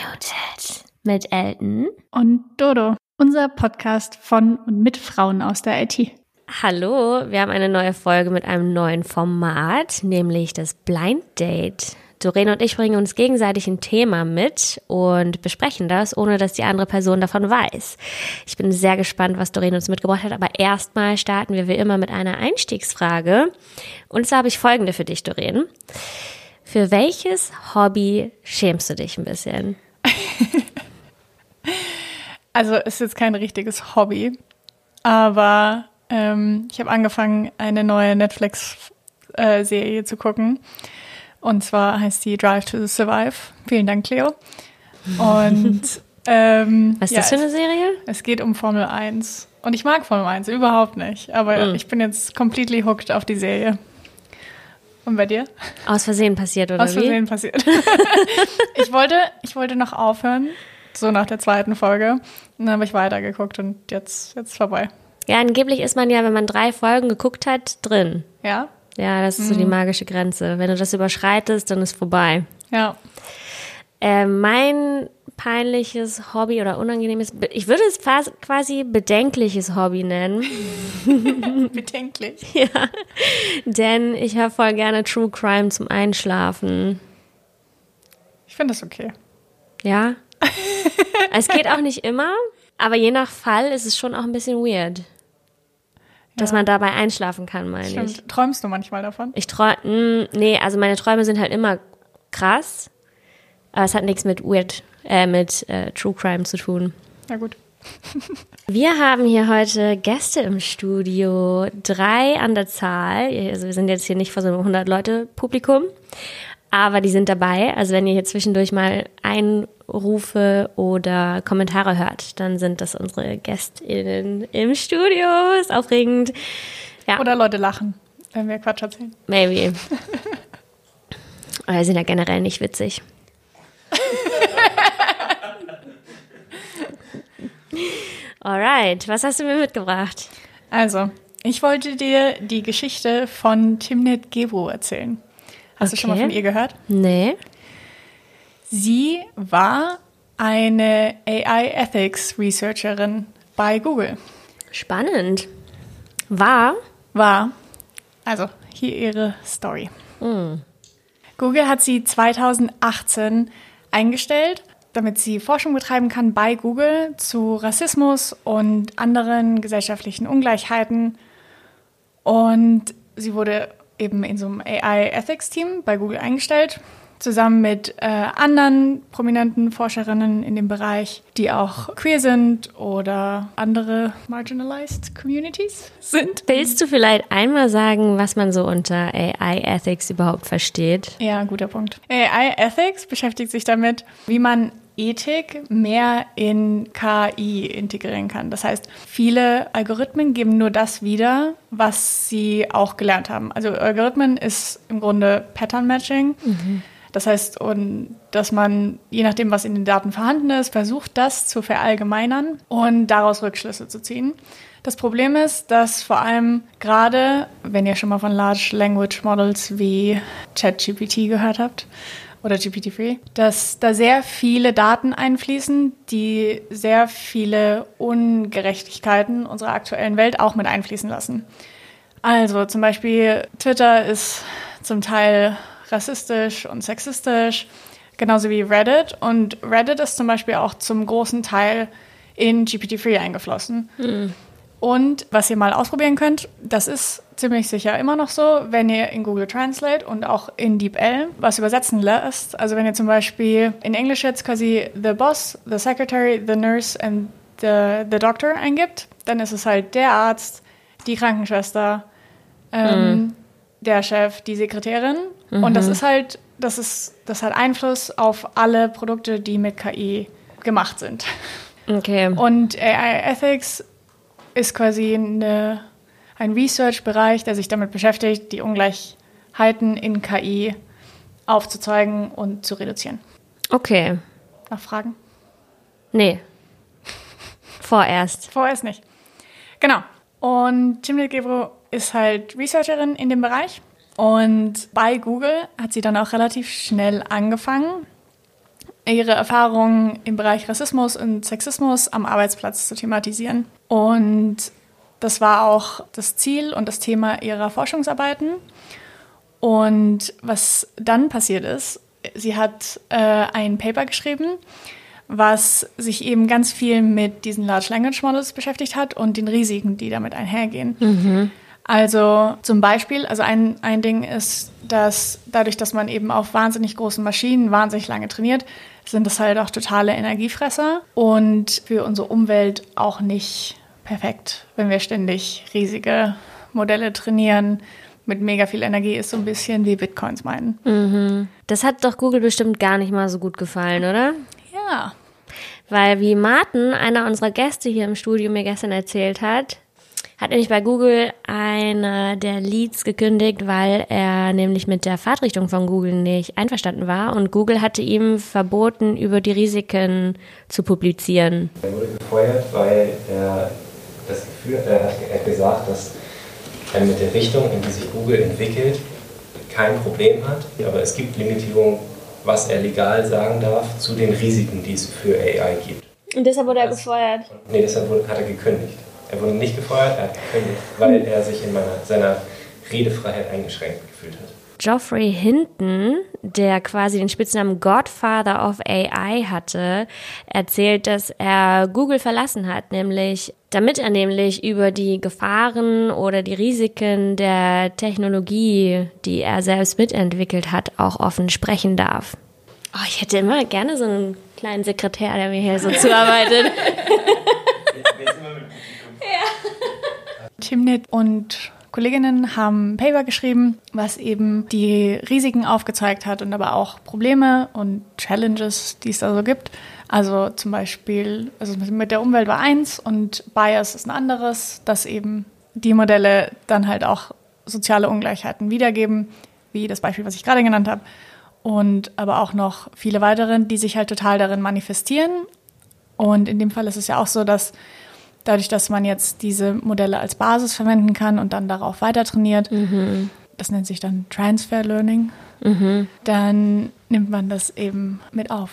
Unmuted mit Elton und Dodo, unser Podcast von und mit Frauen aus der IT. Hallo, wir haben eine neue Folge mit einem neuen Format, nämlich das Blind Date. Doreen und ich bringen uns gegenseitig ein Thema mit und besprechen das, ohne dass die andere Person davon weiß. Ich bin sehr gespannt, was Doreen uns mitgebracht hat, aber erstmal starten wir wie immer mit einer Einstiegsfrage. Und zwar habe ich folgende für dich, Doreen. Für welches Hobby schämst du dich ein bisschen? Also ist jetzt kein richtiges Hobby, aber ähm, ich habe angefangen, eine neue Netflix-Serie äh, zu gucken. Und zwar heißt die Drive to Survive. Vielen Dank, Cleo. Und ähm, was ist ja, das für eine Serie? Es, es, geht um Formel 1. Und ich mag Formel 1 überhaupt nicht. Aber mhm. ich bin jetzt completely hooked auf die Serie. Und bei dir? Aus Versehen passiert, oder Aus Versehen wie? passiert. ich, wollte, ich wollte noch aufhören, so nach der zweiten Folge. Und dann habe ich weitergeguckt und jetzt, jetzt vorbei. Ja, angeblich ist man ja, wenn man drei Folgen geguckt hat, drin. Ja? Ja, das ist so die mhm. magische Grenze. Wenn du das überschreitest, dann ist vorbei. Ja. Äh, mein peinliches Hobby oder unangenehmes, ich würde es fast quasi bedenkliches Hobby nennen. Bedenklich? Ja, denn ich höre voll gerne True Crime zum Einschlafen. Ich finde das okay. Ja? Es geht auch nicht immer, aber je nach Fall ist es schon auch ein bisschen weird. Dass ja. man dabei einschlafen kann, meine Stimmt. ich. Träumst du manchmal davon? Ich träume, nee, also meine Träume sind halt immer krass, aber es hat nichts mit weird äh, mit äh, True Crime zu tun. Na gut. wir haben hier heute Gäste im Studio, drei an der Zahl. Also wir sind jetzt hier nicht vor so einem 100 Leute Publikum, aber die sind dabei. Also wenn ihr hier zwischendurch mal Einrufe oder Kommentare hört, dann sind das unsere GästInnen im Studio. Ist aufregend. Ja. Oder Leute lachen, wenn wir Quatsch erzählen. Maybe. Aber wir sind ja generell nicht witzig. Alright, was hast du mir mitgebracht? Also, ich wollte dir die Geschichte von Timnit Gebro erzählen. Hast okay. du schon mal von ihr gehört? Nee. Sie war eine AI Ethics Researcherin bei Google. Spannend. War? War. Also, hier ihre Story. Mm. Google hat sie 2018 eingestellt, damit sie Forschung betreiben kann bei Google zu Rassismus und anderen gesellschaftlichen Ungleichheiten. Und sie wurde eben in so einem AI Ethics Team bei Google eingestellt zusammen mit äh, anderen prominenten Forscherinnen in dem Bereich, die auch queer sind oder andere marginalized Communities sind. Willst du vielleicht einmal sagen, was man so unter AI Ethics überhaupt versteht? Ja, guter Punkt. AI Ethics beschäftigt sich damit, wie man Ethik mehr in KI integrieren kann. Das heißt, viele Algorithmen geben nur das wieder, was sie auch gelernt haben. Also Algorithmen ist im Grunde Pattern Matching. Mhm. Das heißt, und dass man, je nachdem, was in den Daten vorhanden ist, versucht, das zu verallgemeinern und daraus Rückschlüsse zu ziehen. Das Problem ist, dass vor allem gerade, wenn ihr schon mal von Large Language Models wie ChatGPT gehört habt oder GPT-3, dass da sehr viele Daten einfließen, die sehr viele Ungerechtigkeiten unserer aktuellen Welt auch mit einfließen lassen. Also zum Beispiel Twitter ist zum Teil rassistisch und sexistisch, genauso wie Reddit. Und Reddit ist zum Beispiel auch zum großen Teil in GPT-3 eingeflossen. Mhm. Und was ihr mal ausprobieren könnt, das ist ziemlich sicher immer noch so, wenn ihr in Google Translate und auch in DeepL was übersetzen lässt. Also wenn ihr zum Beispiel in Englisch jetzt quasi the boss, the secretary, the nurse and the, the doctor eingibt, dann ist es halt der Arzt, die Krankenschwester, ähm, mhm. der Chef, die Sekretärin Mhm. Und das mhm. ist halt, das ist, das hat Einfluss auf alle Produkte, die mit KI gemacht sind. Okay. Und AI Ethics ist quasi eine, ein Research-Bereich, der sich damit beschäftigt, die Ungleichheiten in KI aufzuzeigen und zu reduzieren. Okay. Noch Fragen? Nee. Vorerst. Vorerst nicht. Genau. Und Timnit Gebro ist halt Researcherin in dem Bereich und bei Google hat sie dann auch relativ schnell angefangen, ihre Erfahrungen im Bereich Rassismus und Sexismus am Arbeitsplatz zu thematisieren. Und das war auch das Ziel und das Thema ihrer Forschungsarbeiten. Und was dann passiert ist, sie hat äh, ein Paper geschrieben, was sich eben ganz viel mit diesen Large Language Models beschäftigt hat und den Risiken, die damit einhergehen. Mhm. Also zum Beispiel, also ein, ein Ding ist, dass dadurch, dass man eben auf wahnsinnig großen Maschinen wahnsinnig lange trainiert, sind das halt auch totale Energiefresser und für unsere Umwelt auch nicht perfekt, wenn wir ständig riesige Modelle trainieren mit mega viel Energie ist so ein bisschen wie Bitcoins meinen. Mhm. Das hat doch Google bestimmt gar nicht mal so gut gefallen, oder? Ja. Weil wie Martin, einer unserer Gäste hier im Studio, mir gestern erzählt hat, hat nämlich bei Google eine der Leads gekündigt, weil er nämlich mit der Fahrtrichtung von Google nicht einverstanden war und Google hatte ihm verboten, über die Risiken zu publizieren. Er wurde gefeuert, weil er das Gefühl, er hat gesagt, dass er mit der Richtung, in die sich Google entwickelt, kein Problem hat, aber es gibt Limitierungen, was er legal sagen darf zu den Risiken, die es für AI gibt. Und deshalb wurde er das, gefeuert? Nee, deshalb wurde, hat er gekündigt. Er wurde nicht gefeuert, er hat gekündigt, weil er sich in meiner, seiner Redefreiheit eingeschränkt gefühlt hat. Geoffrey Hinton, der quasi den Spitznamen Godfather of AI hatte, erzählt, dass er Google verlassen hat, nämlich damit er nämlich über die Gefahren oder die Risiken der Technologie, die er selbst mitentwickelt hat, auch offen sprechen darf. Oh, ich hätte immer gerne so einen kleinen Sekretär, der mir hier so zuarbeitet. Timnit und Kolleginnen haben ein Paper geschrieben, was eben die Risiken aufgezeigt hat und aber auch Probleme und Challenges, die es da so gibt. Also zum Beispiel, also mit der Umwelt war eins und Bias ist ein anderes, dass eben die Modelle dann halt auch soziale Ungleichheiten wiedergeben, wie das Beispiel, was ich gerade genannt habe. Und aber auch noch viele weitere, die sich halt total darin manifestieren. Und in dem Fall ist es ja auch so, dass dadurch, dass man jetzt diese Modelle als Basis verwenden kann und dann darauf weiter trainiert, mhm. das nennt sich dann Transfer Learning, mhm. dann nimmt man das eben mit auf.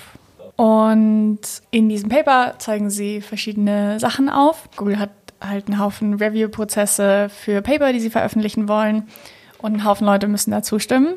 Und in diesem Paper zeigen sie verschiedene Sachen auf. Google hat halt einen Haufen Review-Prozesse für Paper, die sie veröffentlichen wollen. Und ein Haufen Leute müssen da zustimmen.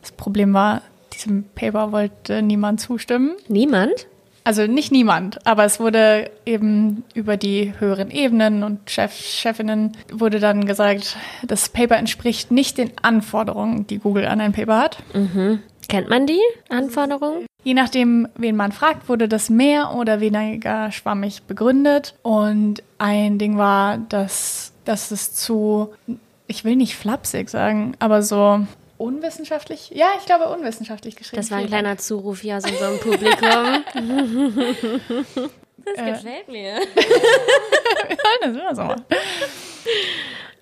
Das Problem war, diesem Paper wollte niemand zustimmen. Niemand? Also nicht niemand, aber es wurde eben über die höheren Ebenen und Chef, Chefinnen wurde dann gesagt, das Paper entspricht nicht den Anforderungen, die Google an ein Paper hat. Mhm. Kennt man die Anforderungen? Je nachdem, wen man fragt, wurde das mehr oder weniger schwammig begründet. Und ein Ding war, dass, dass es zu, ich will nicht flapsig sagen, aber so unwissenschaftlich? Ja, ich glaube unwissenschaftlich geschrieben. Das war ein kleiner Zuruf hier aus unserem Publikum. das äh. gefällt mir. das immer so.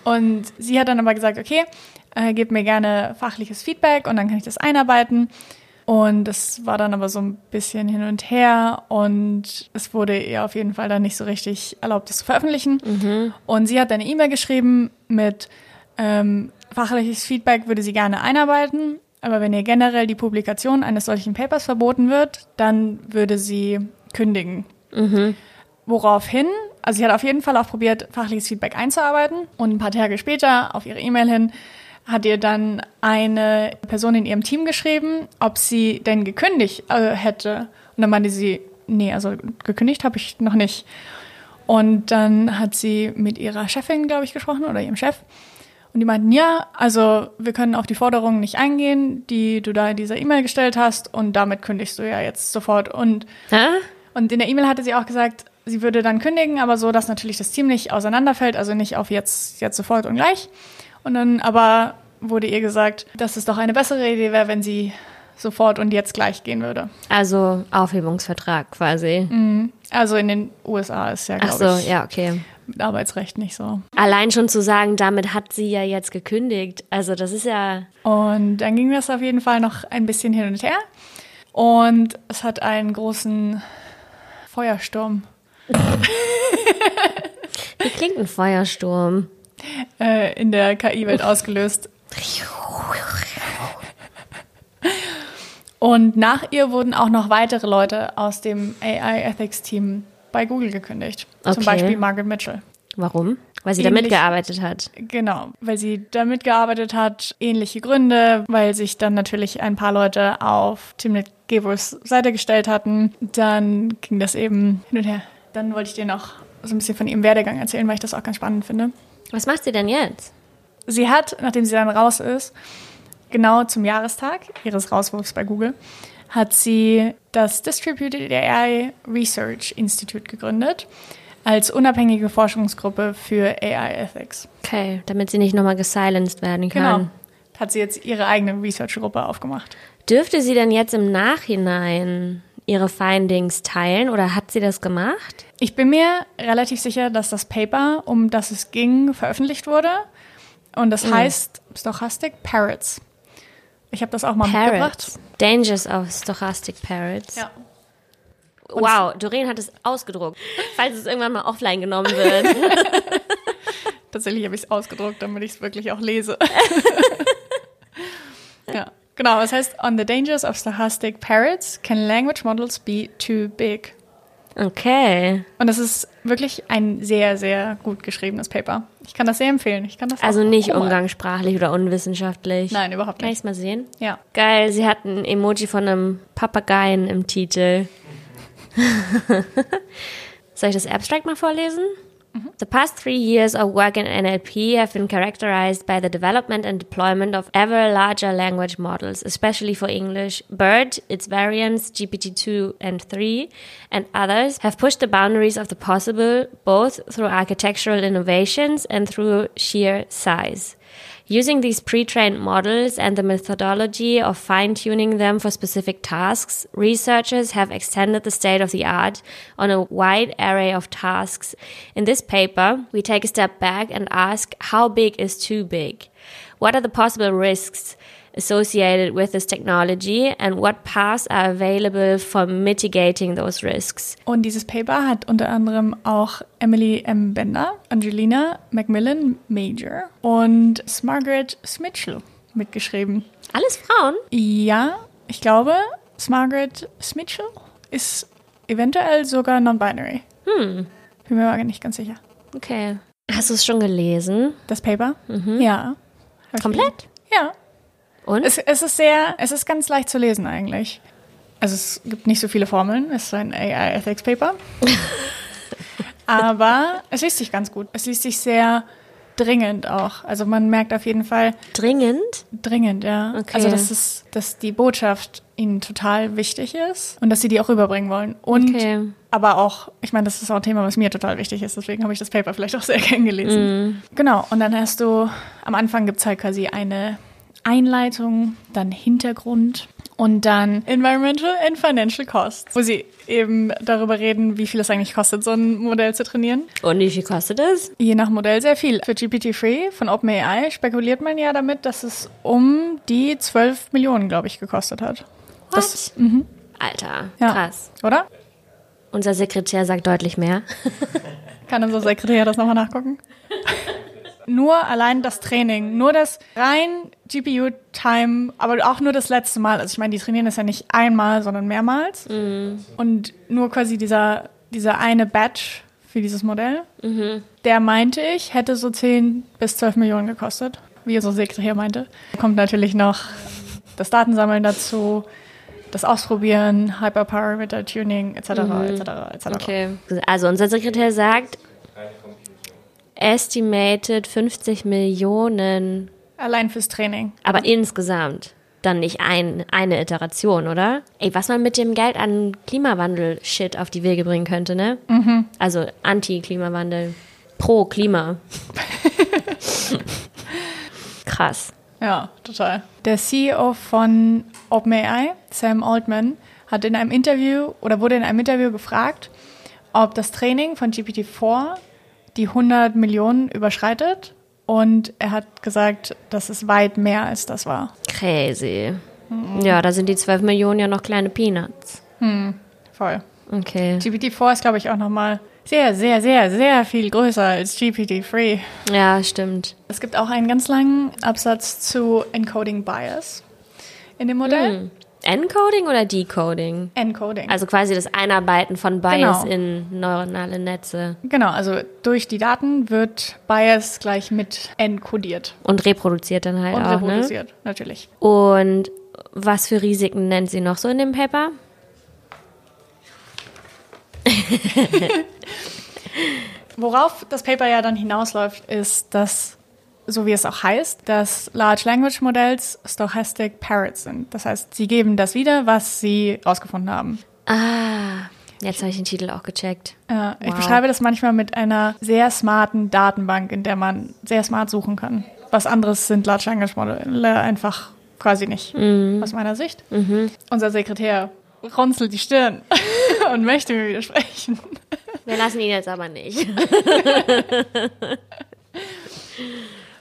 Und sie hat dann aber gesagt, okay, äh, gebt mir gerne fachliches Feedback und dann kann ich das einarbeiten. Und das war dann aber so ein bisschen hin und her und es wurde ihr auf jeden Fall dann nicht so richtig erlaubt, das zu veröffentlichen. Mhm. Und sie hat dann eine E-Mail geschrieben mit, ähm, Fachliches Feedback würde sie gerne einarbeiten, aber wenn ihr generell die Publikation eines solchen Papers verboten wird, dann würde sie kündigen. Mhm. Woraufhin, also sie hat auf jeden Fall auch probiert, fachliches Feedback einzuarbeiten und ein paar Tage später auf ihre E-Mail hin hat ihr dann eine Person in ihrem Team geschrieben, ob sie denn gekündigt äh, hätte. Und dann meinte sie, nee, also gekündigt habe ich noch nicht. Und dann hat sie mit ihrer Chefin, glaube ich, gesprochen oder ihrem Chef. Und die meinten, ja, also wir können auf die Forderungen nicht eingehen, die du da in dieser E-Mail gestellt hast und damit kündigst du ja jetzt sofort. Und, und in der E-Mail hatte sie auch gesagt, sie würde dann kündigen, aber so, dass natürlich das Team nicht auseinanderfällt, also nicht auf jetzt, jetzt sofort und gleich. Und dann aber wurde ihr gesagt, dass es doch eine bessere Idee wäre, wenn sie sofort und jetzt gleich gehen würde. Also Aufhebungsvertrag quasi. Mhm. Also in den USA ist ja, glaube ich. Ach so, ja, okay mit Arbeitsrecht nicht so. Allein schon zu sagen, damit hat sie ja jetzt gekündigt. Also das ist ja. Und dann ging das auf jeden Fall noch ein bisschen hin und her. Und es hat einen großen Feuersturm. Wie klingt ein Feuersturm? Äh, in der KI-Welt ausgelöst. Und nach ihr wurden auch noch weitere Leute aus dem AI Ethics Team bei Google gekündigt. Okay. Zum Beispiel Margaret Mitchell. Warum? Weil sie da Ähnlich- mitgearbeitet hat. Genau, weil sie da mitgearbeitet hat, ähnliche Gründe, weil sich dann natürlich ein paar Leute auf Timnit Gebers Seite gestellt hatten. Dann ging das eben hin und her. Dann wollte ich dir noch so ein bisschen von ihrem Werdegang erzählen, weil ich das auch ganz spannend finde. Was macht sie denn jetzt? Sie hat, nachdem sie dann raus ist, genau zum Jahrestag ihres Rauswurfs bei Google, hat sie das Distributed AI Research Institute gegründet als unabhängige Forschungsgruppe für AI Ethics. Okay, damit sie nicht nochmal gesilenced werden Genau. kann. Hat sie jetzt ihre eigene Research-Gruppe aufgemacht. Dürfte sie denn jetzt im Nachhinein ihre Findings teilen oder hat sie das gemacht? Ich bin mir relativ sicher, dass das Paper, um das es ging, veröffentlicht wurde. Und das heißt Stochastic Parrots. Ich habe das auch mal mitgebracht. Parrots. Dangers of Stochastic Parrots. Ja. Wow, Doreen hat es ausgedruckt, falls es irgendwann mal offline genommen wird. Tatsächlich habe ich es ausgedruckt, damit ich es wirklich auch lese. ja, genau. Das heißt, on the dangers of stochastic parrots can language models be too big? Okay. Und das ist wirklich ein sehr, sehr gut geschriebenes Paper. Ich kann das sehr empfehlen. Ich kann das Also nicht mal. umgangssprachlich oder unwissenschaftlich. Nein, überhaupt Kann ich nicht. es mal sehen? Ja. Geil, sie hat ein Emoji von einem Papageien im Titel. Soll ich das Abstract mal vorlesen? Mm-hmm. The past three years of work in NLP have been characterized by the development and deployment of ever larger language models, especially for English. BERT, its variants GPT-2 and 3, and others have pushed the boundaries of the possible, both through architectural innovations and through sheer size. Using these pre-trained models and the methodology of fine-tuning them for specific tasks, researchers have extended the state of the art on a wide array of tasks. In this paper, we take a step back and ask how big is too big? What are the possible risks associated with this technology and what paths are available for mitigating those risks? Und dieses Paper hat unter anderem auch Emily M. Bender, Angelina Macmillan Major und Margaret Smitchell mitgeschrieben. Alles Frauen? Ja, ich glaube, Margaret Smitchell ist eventuell sogar non-binary. Hm. Bin mir aber nicht ganz sicher. Okay. Hast du es schon gelesen? Das Paper? Ja. Hab ich Komplett? Ja. Und? Es, es ist sehr, es ist ganz leicht zu lesen eigentlich. Also es gibt nicht so viele Formeln, es ist ein AI Ethics Paper. Aber es liest sich ganz gut. Es liest sich sehr dringend auch. Also man merkt auf jeden Fall Dringend? dringend, ja. Okay. Also dass es, dass die Botschaft ihnen total wichtig ist und dass sie die auch rüberbringen wollen. Und Okay. aber auch, ich meine, das ist auch ein Thema, was mir total wichtig ist, deswegen habe ich das Paper vielleicht auch sehr gern gelesen. Genau, und dann hast du, am Anfang gibt es halt quasi eine Einleitung, dann Hintergrund und dann Environmental and Financial Costs, wo sie eben darüber reden, wie viel es eigentlich kostet, so ein Modell zu trainieren. Und wie viel kostet es? Je nach Modell sehr viel. Für GPT-3 von OpenAI spekuliert man ja damit, dass es um die 12 Millionen, glaube ich, gekostet hat. Das, Alter, Ja. krass. oder? Unser Sekretär sagt deutlich mehr. Kann unser Sekretär das nochmal nachgucken? nur allein das Training, nur das rein GPU-Time, aber auch nur das letzte Mal. Also ich meine, die trainieren das ja nicht einmal, sondern mehrmals. Und nur quasi dieser, dieser eine Batch für dieses Modell, der meinte ich, hätte so 10 bis 12 Millionen gekostet, wie unser Sekretär meinte. Kommt natürlich noch das Datensammeln dazu, das Ausprobieren, Hyperparameter Tuning etc. etc. etc. Okay. Also unser Sekretär sagt, estimated 50 Millionen, Allein fürs Training. aber insgesamt. Dann nicht ein, eine Iteration, oder? Ey, was man mit dem Geld an Klimawandel-Shit auf die Wege bringen könnte, ne? Also Anti-Klimawandel. Pro Klima. Krass. Ja, total. Der CEO von OpenAI, Sam Altman, hat in einem Interview oder wurde in einem Interview gefragt, ob das Training von GPT-4 die 100 Millionen überschreitet. Und er hat gesagt, dass es weit mehr als das war. Crazy. Ja, da sind die 12 Millionen ja noch kleine Peanuts. Voll. Okay. GPT-4 ist, glaube ich, auch nochmal sehr, sehr, sehr, sehr viel größer als GPT-3. Ja, stimmt. Es gibt auch einen ganz langen Absatz zu Encoding Bias in dem Modell. Encoding oder Decoding? Encoding. Also quasi das Einarbeiten von Bias Genau. in neuronale Netze genau, also durch die Daten wird Bias gleich mit encodiert und reproduziert dann halt und auch, ne? reproduziert, natürlich. Und was für Risiken nennt sie noch so in dem Paper? Worauf das Paper ja dann hinausläuft, ist, dass, so wie es auch heißt, dass Large Language Models Stochastic Parrots sind. Das heißt, sie geben das wieder, was sie rausgefunden haben. Ah, jetzt habe ich den Titel auch gecheckt. Äh, Ich Wow. beschreibe das manchmal mit einer sehr smarten Datenbank, in der man sehr smart suchen kann. Was anderes sind Large Language Modelle einfach quasi nicht, aus meiner Sicht. Unser Sekretär runzelt die Stirn und möchte mir widersprechen. Wir lassen ihn jetzt aber nicht.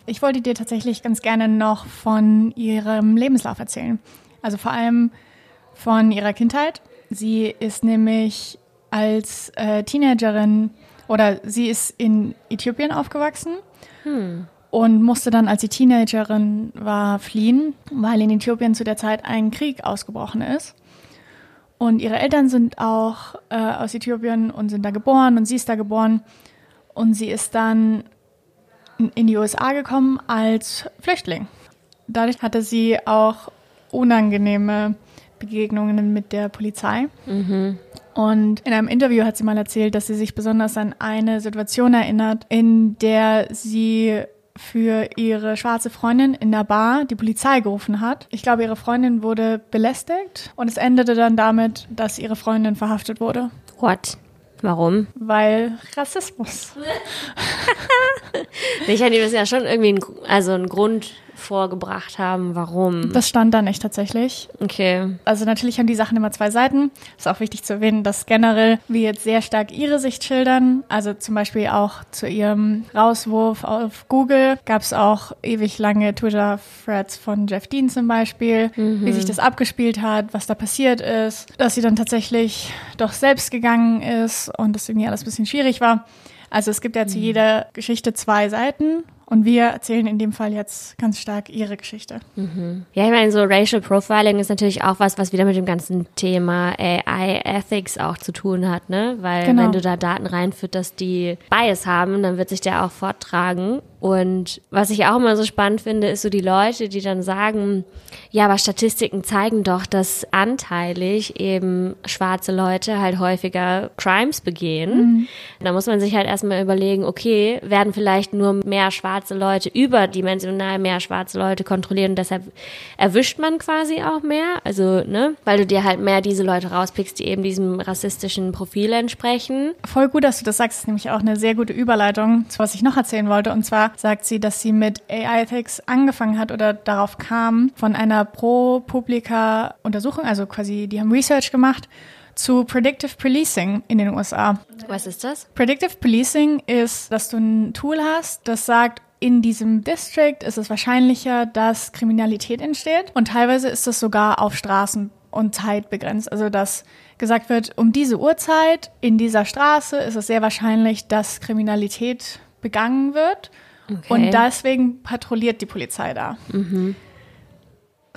Ich wollte dir tatsächlich ganz gerne noch von ihrem Lebenslauf erzählen. Also vor allem von ihrer Kindheit. Sie ist nämlich als äh, Teenagerin oder sie ist in Äthiopien aufgewachsen und musste dann, als sie Teenagerin war, fliehen, weil in Äthiopien zu der Zeit ein Krieg ausgebrochen ist. Und ihre Eltern sind auch äh, aus Äthiopien und sind da geboren und sie ist da geboren. Und sie ist dann in die USA gekommen als Flüchtling. Dadurch hatte sie auch unangenehme Begegnungen mit der Polizei. Und in einem Interview hat sie mal erzählt, dass sie sich besonders an eine Situation erinnert, in der sie für ihre schwarze Freundin in der Bar die Polizei gerufen hat. Ich glaube, ihre Freundin wurde belästigt und es endete dann damit, dass ihre Freundin verhaftet wurde, What? Warum? weil Rassismus. Ich hätte das ja schon irgendwie einen, also einen Grund vorgebracht haben, warum. Das stand da nicht tatsächlich. Okay. Also natürlich haben die Sachen immer zwei Seiten. Ist auch wichtig zu erwähnen, dass generell wir jetzt sehr stark ihre Sicht schildern. Also zum Beispiel auch zu ihrem Rauswurf auf Google gab es auch ewig lange Twitter-Threads von Jeff Dean zum Beispiel, wie sich das abgespielt hat, was da passiert ist, dass sie dann tatsächlich doch selbst gegangen ist und das irgendwie alles ein bisschen schwierig war. Also es gibt ja zu jeder Geschichte zwei Seiten und wir erzählen in dem Fall jetzt ganz stark ihre Geschichte. Ja, ich meine, so Racial Profiling ist natürlich auch was, was wieder mit dem ganzen Thema AI Ethics auch zu tun hat, ne? Weil Genau. wenn du da Daten reinfütterst, die Bias haben, dann wird sich der auch forttragen. Und was ich auch immer so spannend finde, ist so die Leute, die dann sagen, ja, aber Statistiken zeigen doch, dass anteilig eben schwarze Leute halt häufiger Crimes begehen. Da muss man sich halt erstmal überlegen, okay, werden vielleicht nur mehr schwarze Leute, überdimensional mehr schwarze Leute kontrollieren und deshalb erwischt man quasi auch mehr. Also, ne, weil du dir halt mehr diese Leute rauspickst, die eben diesem rassistischen Profil entsprechen. Voll gut, dass du das sagst. Das ist nämlich auch eine sehr gute Überleitung zu was ich noch erzählen wollte. Und zwar sagt sie, dass sie mit AI Ethics angefangen hat oder darauf kam von einer Pro-Publica-Untersuchung, also quasi, die haben Research gemacht zu Predictive Policing in den USA. Was ist das? Predictive Policing ist, dass du ein Tool hast, das sagt, in diesem District ist es wahrscheinlicher, dass Kriminalität entsteht. Und teilweise ist das sogar auf Straßen und Zeit begrenzt. Also, dass gesagt wird, um diese Uhrzeit in dieser Straße ist es sehr wahrscheinlich, dass Kriminalität begangen wird. Und deswegen patrouilliert die Polizei da.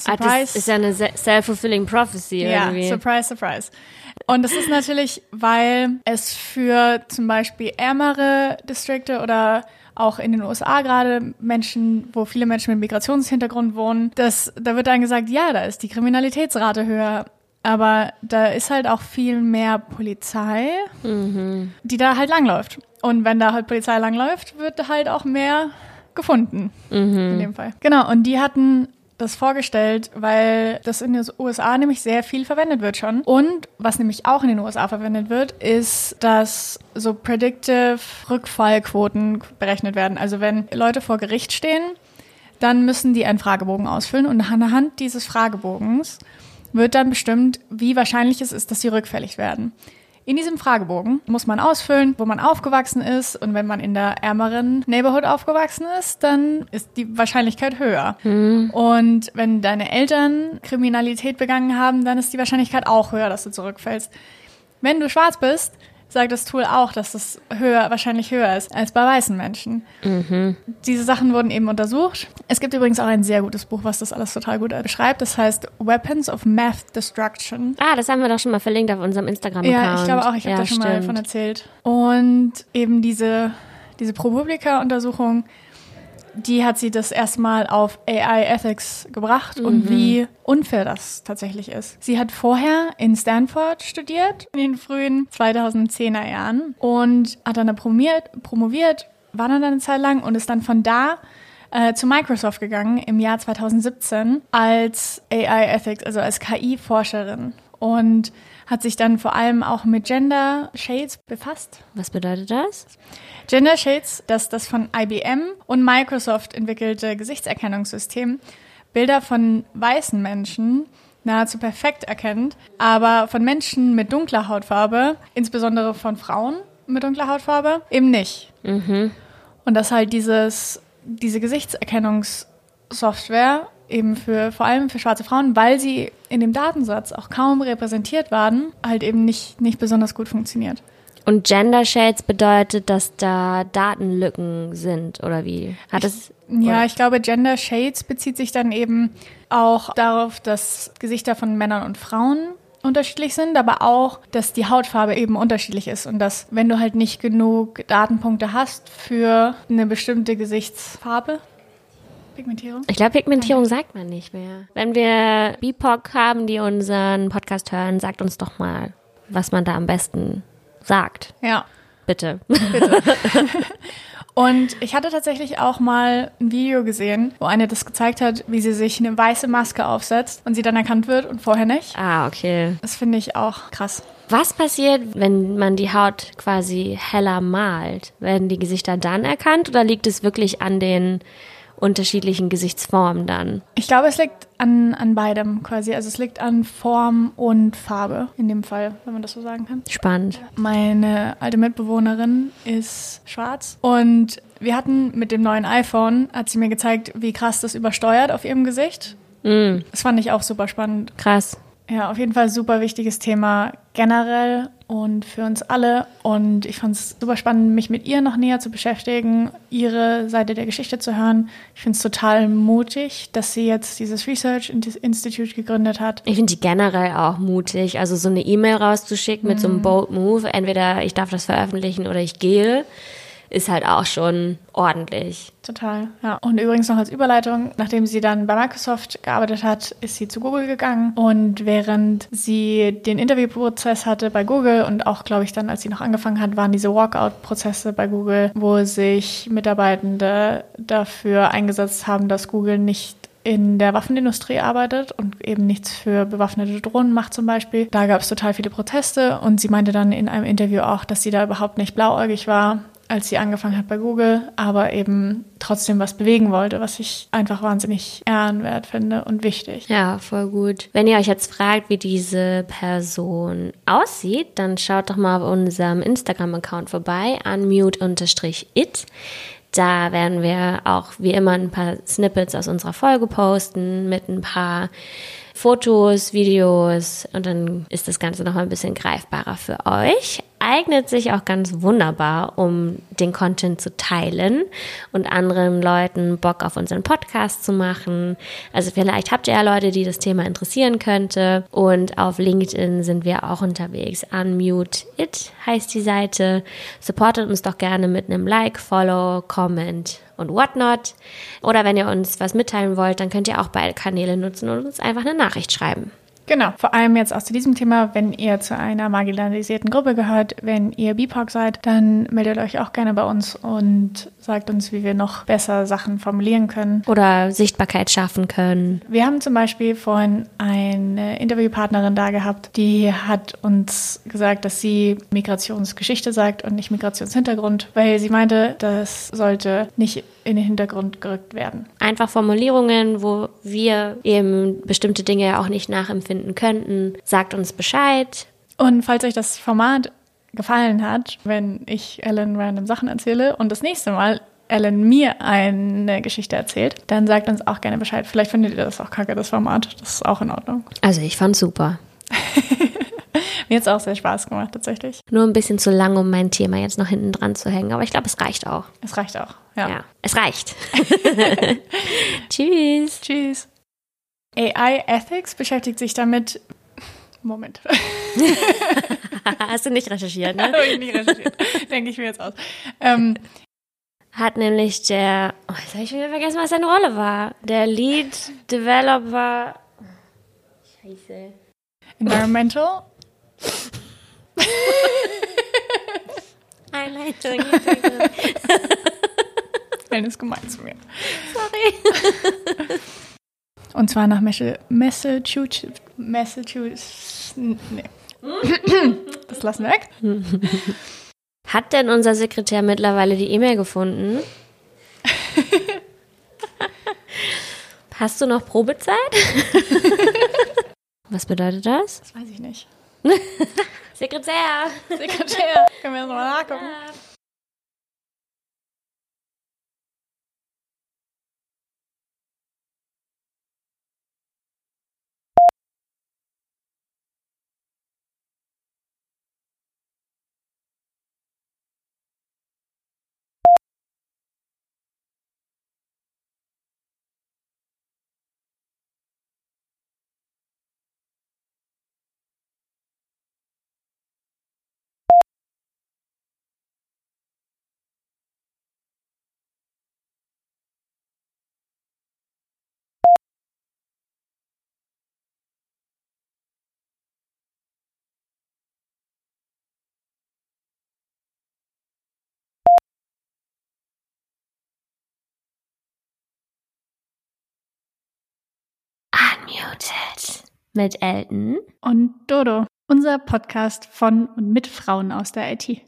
Ah, das ist ja eine se- self-fulfilling prophecy Ja, irgendwie. surprise, surprise. Und das ist natürlich, weil es für zum Beispiel ärmere Distrikte oder auch in den USA gerade Menschen, wo viele Menschen mit Migrationshintergrund wohnen, das, da wird dann gesagt, ja, da ist die Kriminalitätsrate höher. Aber da ist halt auch viel mehr Polizei, die da halt langläuft. Und wenn da halt Polizei langläuft, wird halt auch mehr gefunden. In dem Fall. Genau, und die hatten das vorgestellt, weil das in den USA nämlich sehr viel verwendet wird schon. Und was nämlich auch in den USA verwendet wird, ist, dass so predictive Rückfallquoten berechnet werden. Also wenn Leute vor Gericht stehen, dann müssen die einen Fragebogen ausfüllen und anhand dieses Fragebogens wird dann bestimmt, wie wahrscheinlich es ist, dass sie rückfällig werden. In diesem Fragebogen muss man ausfüllen, wo man aufgewachsen ist. Und wenn man in der ärmeren Neighborhood aufgewachsen ist, dann ist die Wahrscheinlichkeit höher. Und wenn deine Eltern Kriminalität begangen haben, dann ist die Wahrscheinlichkeit auch höher, dass du zurückfällst. Wenn du schwarz bist, sagt das Tool auch, dass das höher, wahrscheinlich höher ist als bei weißen Menschen. Mhm. Diese Sachen wurden eben untersucht. Es gibt übrigens auch ein sehr gutes Buch, was das alles total gut beschreibt. Das heißt Weapons of Math Destruction. Ah, das haben wir doch schon mal verlinkt auf unserem Instagram-Account. Ja, ich glaube auch, ich habe ja, da schon stimmt. mal davon erzählt. Und eben diese, diese ProPublica-Untersuchung die hat sie das erstmal auf AI Ethics gebracht mhm. und wie unfair das tatsächlich ist. Sie hat vorher in Stanford studiert, in den frühen 2010er Jahren und hat dann promoviert, promoviert war dann eine Zeit lang und ist dann von da äh, zu Microsoft gegangen im Jahr 2017 als AI Ethics, also als KI-Forscherin und hat sich dann vor allem auch mit Gender Shades befasst. Was bedeutet das? Gender Shades, das das von IBM und Microsoft entwickelte Gesichtserkennungssystem Bilder von weißen Menschen nahezu perfekt erkennt, aber von Menschen mit dunkler Hautfarbe, insbesondere von Frauen mit dunkler Hautfarbe, eben nicht. Mhm. Und dass halt dieses, diese Gesichtserkennungssoftware eben für vor allem für schwarze Frauen, weil sie in dem Datensatz auch kaum repräsentiert waren, halt eben nicht, nicht besonders gut funktioniert. Und Gender Shades bedeutet, dass da Datenlücken sind oder wie? Hat es ja, ich glaube, Gender Shades bezieht sich dann eben auch darauf, dass Gesichter von Männern und Frauen unterschiedlich sind, aber auch, dass die Hautfarbe eben unterschiedlich ist und dass, wenn du halt nicht genug Datenpunkte hast für eine bestimmte Gesichtsfarbe, Pigmentierung? Ich glaube, Pigmentierung sagt man nicht mehr. Wenn wir BIPOC haben, die unseren Podcast hören, sagt uns doch mal, was man da am besten sagt. Ja. Bitte. Bitte. Und ich hatte tatsächlich auch mal ein Video gesehen, wo eine das gezeigt hat, wie sie sich eine weiße Maske aufsetzt und sie dann erkannt wird und vorher nicht. Ah, okay. Das finde ich auch krass. Was passiert, wenn man die Haut quasi heller malt? Werden die Gesichter dann erkannt oder liegt es wirklich an den unterschiedlichen Gesichtsformen dann? Ich glaube, es liegt an, an beidem quasi. Also es liegt an Form und Farbe in dem Fall, wenn man das so sagen kann. Spannend. Meine alte Mitbewohnerin ist schwarz und wir hatten mit dem neuen iPhone, hat sie mir gezeigt, wie krass das übersteuert auf ihrem Gesicht. Mm. Das fand ich auch super spannend. Krass. Ja, auf jeden Fall super wichtiges Thema generell und für uns alle. Und ich fand es super spannend, mich mit ihr noch näher zu beschäftigen, ihre Seite der Geschichte zu hören. Ich finde es total mutig, dass sie jetzt dieses Research Institute gegründet hat. Ich finde die generell auch mutig. Also so eine E-Mail rauszuschicken mit mhm. so einem mhm. Bold Move. Entweder ich darf das veröffentlichen oder ich gehe ist halt auch schon ordentlich. Total, ja. Und übrigens noch als Überleitung, nachdem sie dann bei Microsoft gearbeitet hat, ist sie zu Google gegangen. Und während sie den Interviewprozess hatte bei Google und auch, glaube ich, dann, als sie noch angefangen hat, waren diese Walkout-Prozesse bei Google, wo sich Mitarbeitende dafür eingesetzt haben, dass Google nicht in der Waffenindustrie arbeitet und eben nichts für bewaffnete Drohnen macht zum Beispiel. Da gab es total viele Proteste und sie meinte dann in einem Interview auch, dass sie da überhaupt nicht blauäugig war, als sie angefangen hat bei Google, aber eben trotzdem was bewegen wollte, was ich einfach wahnsinnig ehrenwert finde und wichtig. Ja, voll gut. Wenn ihr euch jetzt fragt, wie diese Person aussieht, dann schaut doch mal auf unserem Instagram-Account vorbei, unmute-it. Da werden wir auch wie immer ein paar Snippets aus unserer Folge posten mit ein paar Fotos, Videos und dann ist das Ganze noch ein bisschen greifbarer für euch. Eignet sich auch ganz wunderbar, um den Content zu teilen und anderen Leuten Bock auf unseren Podcast zu machen. Also vielleicht habt ihr ja Leute, die das Thema interessieren könnte. Und auf LinkedIn sind wir auch unterwegs. Unmute It heißt die Seite. Supportet uns doch gerne mit einem Like, Follow, Comment und whatnot. Oder wenn ihr uns was mitteilen wollt, dann könnt ihr auch beide Kanäle nutzen und uns einfach eine Nachricht schreiben. Genau, vor allem jetzt auch zu diesem Thema, wenn ihr zu einer marginalisierten Gruppe gehört, wenn ihr BIPOC seid, dann meldet euch auch gerne bei uns und sagt uns, wie wir noch besser Sachen formulieren können. Oder Sichtbarkeit schaffen können. Wir haben zum Beispiel vorhin eine Interviewpartnerin da gehabt, die hat uns gesagt, dass sie Migrationsgeschichte sagt und nicht Migrationshintergrund, weil sie meinte, das sollte nicht in den Hintergrund gerückt werden. Einfach Formulierungen, wo wir eben bestimmte Dinge ja auch nicht nachempfinden könnten. Sagt uns Bescheid. Und falls euch das Format gefallen hat, wenn ich Ellen random Sachen erzähle und das nächste Mal Ellen mir eine Geschichte erzählt, dann sagt uns auch gerne Bescheid. Vielleicht findet ihr das auch kacke, das Format. Das ist auch in Ordnung. Also ich fand's super. Mir hat es auch sehr Spaß gemacht, tatsächlich. Nur ein bisschen zu lang, um mein Thema jetzt noch hinten dran zu hängen. Aber ich glaube, es reicht auch. Es reicht auch. Ja. Ja, es reicht. Tschüss. Tschüss. AI Ethics beschäftigt sich damit. Moment. Hast du nicht recherchiert, ne? Habe ich nicht recherchiert. Denke ich mir jetzt aus. Ähm, Hat nämlich der, oh, jetzt habe ich schon wieder vergessen, was seine Rolle war. Der Lead Developer. Scheiße. Environmental. Einleitung. Nein, ist gemein zu mir. Sorry. Und zwar nach Massachusetts. Massachusetts. Nee. Das lassen wir weg. Hat denn unser Sekretär mittlerweile die E-Mail gefunden? Hast du noch Probezeit? Was bedeutet das? Das weiß ich nicht. Sekretär. Sekretär. Können wir das nochmal nachgucken? Unmuted. Mit Elton. Und Dodo. Unser Podcast von und mit Frauen aus der IT.